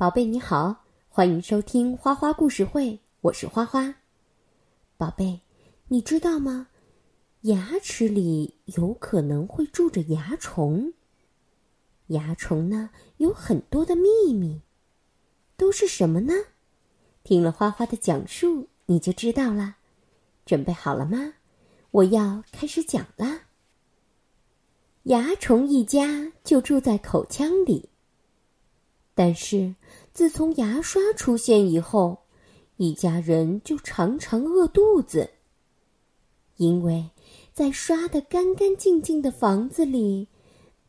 宝贝你好，欢迎收听花花故事会，我是花花。宝贝，你知道吗？牙齿里有可能会住着蚜虫。蚜虫呢，有很多的秘密，都是什么呢？听了花花的讲述，你就知道了。准备好了吗？我要开始讲啦。蚜虫一家就住在口腔里。但是，自从牙刷出现以后，一家人就常常饿肚子。因为，在刷得干干净净的房子里，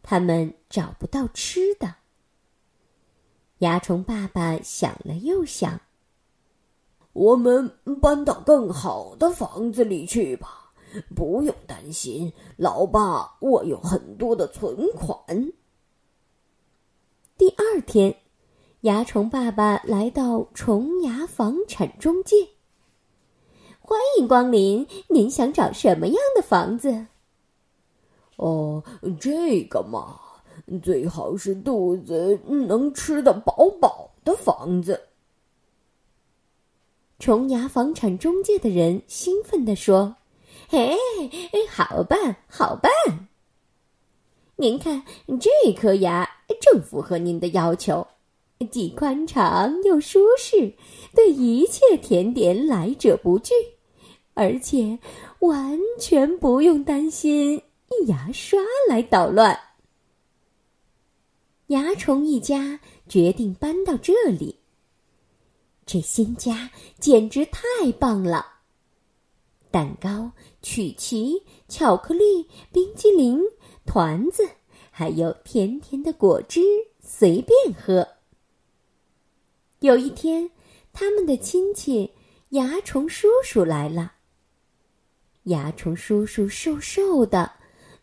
他们找不到吃的。蚜虫爸爸想了又想：“我们搬到更好的房子里去吧，不用担心，老爸，我有很多的存款。”第二天，蚜虫爸爸来到虫牙房产中介。欢迎光临，您想找什么样的房子？哦，这个嘛，最好是肚子能吃得饱饱的房子。虫牙房产中介的人兴奋地说：“嘿，好办，好办！您看这颗牙。”正符合您的要求，既宽敞又舒适，对一切甜点来者不拒，而且完全不用担心牙刷来捣乱。蚜虫一家决定搬到这里。这新家简直太棒了！蛋糕、曲奇、巧克力、冰激凌、团子。还有甜甜的果汁，随便喝。有一天，他们的亲戚蚜虫叔叔来了。蚜虫叔叔瘦瘦的，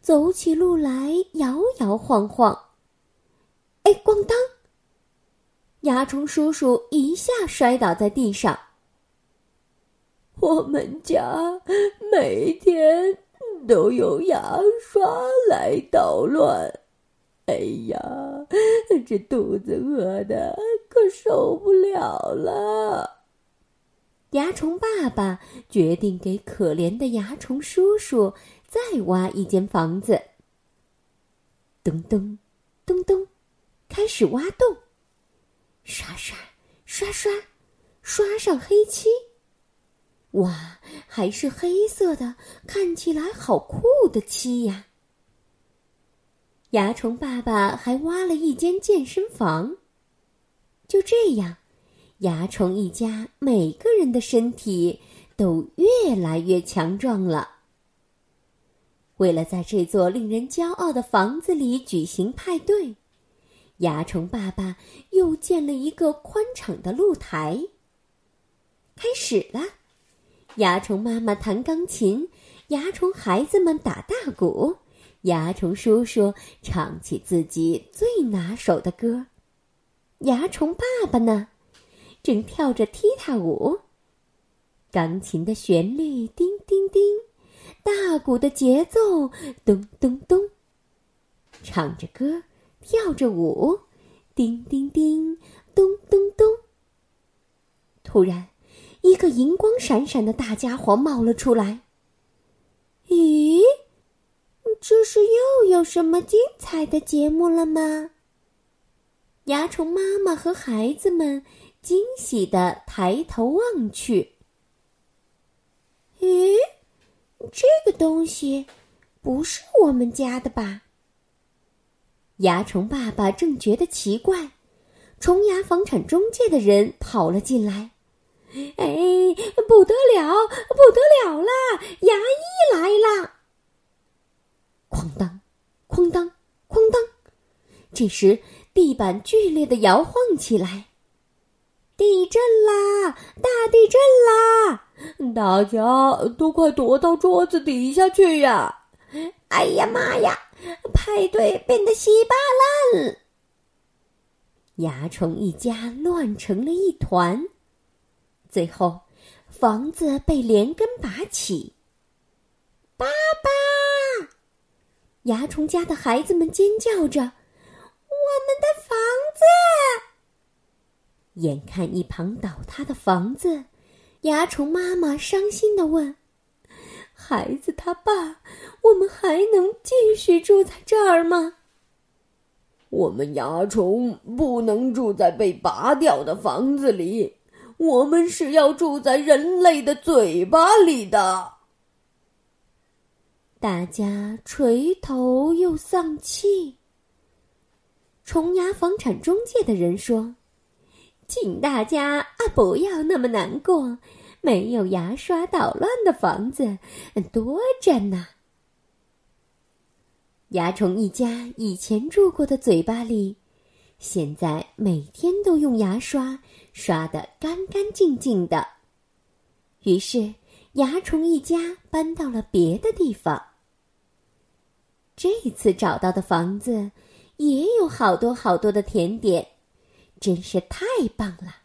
走起路来摇摇晃晃。哎，咣当！蚜虫叔叔一下摔倒在地上。我们家每天都有牙刷来捣乱。哎呀，这肚子饿的可受不了了。蚜虫爸爸决定给可怜的蚜虫叔叔再挖一间房子。咚咚，咚咚，开始挖洞，刷刷刷刷，刷上黑漆。哇，还是黑色的，看起来好酷的漆呀！蚜虫爸爸还挖了一间健身房。就这样，蚜虫一家每个人的身体都越来越强壮了。为了在这座令人骄傲的房子里举行派对，蚜虫爸爸又建了一个宽敞的露台。开始了，蚜虫妈妈弹钢琴，蚜虫孩子们打大鼓。蚜虫叔叔唱起自己最拿手的歌，蚜虫爸爸呢，正跳着踢踏舞。钢琴的旋律叮叮叮，大鼓的节奏咚咚咚，唱着歌，跳着舞，叮叮叮，咚咚咚。突然，一个银光闪闪的大家伙冒了出来。咦？这是又有什么精彩的节目了吗？蚜虫妈妈和孩子们惊喜的抬头望去。咦，这个东西不是我们家的吧？蚜虫爸爸正觉得奇怪，虫牙房产中介的人跑了进来。哎，不得了，不得了啦！牙医来啦！哐当，哐当，这时，地板剧烈的摇晃起来。地震啦！大地震啦！大家都快躲到桌子底下去呀！哎呀妈呀！派对变得稀巴烂，蚜虫一家乱成了一团。最后，房子被连根拔起。爸爸！蚜虫家的孩子们尖叫着：“我们的房子！”眼看一旁倒塌的房子，蚜虫妈妈伤心的问：“孩子他爸，我们还能继续住在这儿吗？”我们蚜虫不能住在被拔掉的房子里，我们是要住在人类的嘴巴里的。大家垂头又丧气。虫牙房产中介的人说：“请大家啊，不要那么难过，没有牙刷捣乱的房子多着呢。”蚜虫一家以前住过的嘴巴里，现在每天都用牙刷刷得干干净净的。于是，蚜虫一家搬到了别的地方。这次找到的房子也有好多好多的甜点，真是太棒了。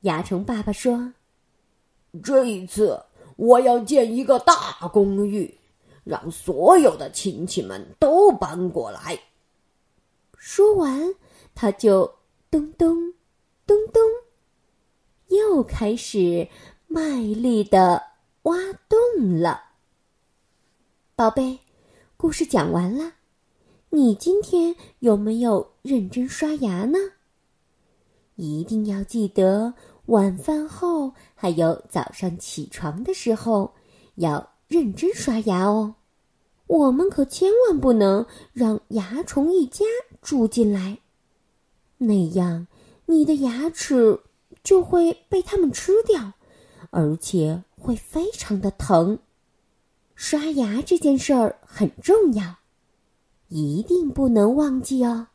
蚜虫爸爸说：“这一次我要建一个大公寓，让所有的亲戚们都搬过来。”说完，他就咚咚咚咚，又开始卖力的挖洞了。宝贝。故事讲完了，你今天有没有认真刷牙呢？一定要记得晚饭后还有早上起床的时候要认真刷牙哦。我们可千万不能让蚜虫一家住进来，那样你的牙齿就会被它们吃掉，而且会非常的疼。刷牙这件事儿很重要，一定不能忘记哦。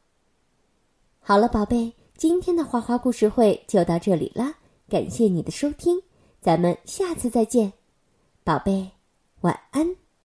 好了，宝贝，今天的花花故事会就到这里了，感谢你的收听，咱们下次再见，宝贝，晚安。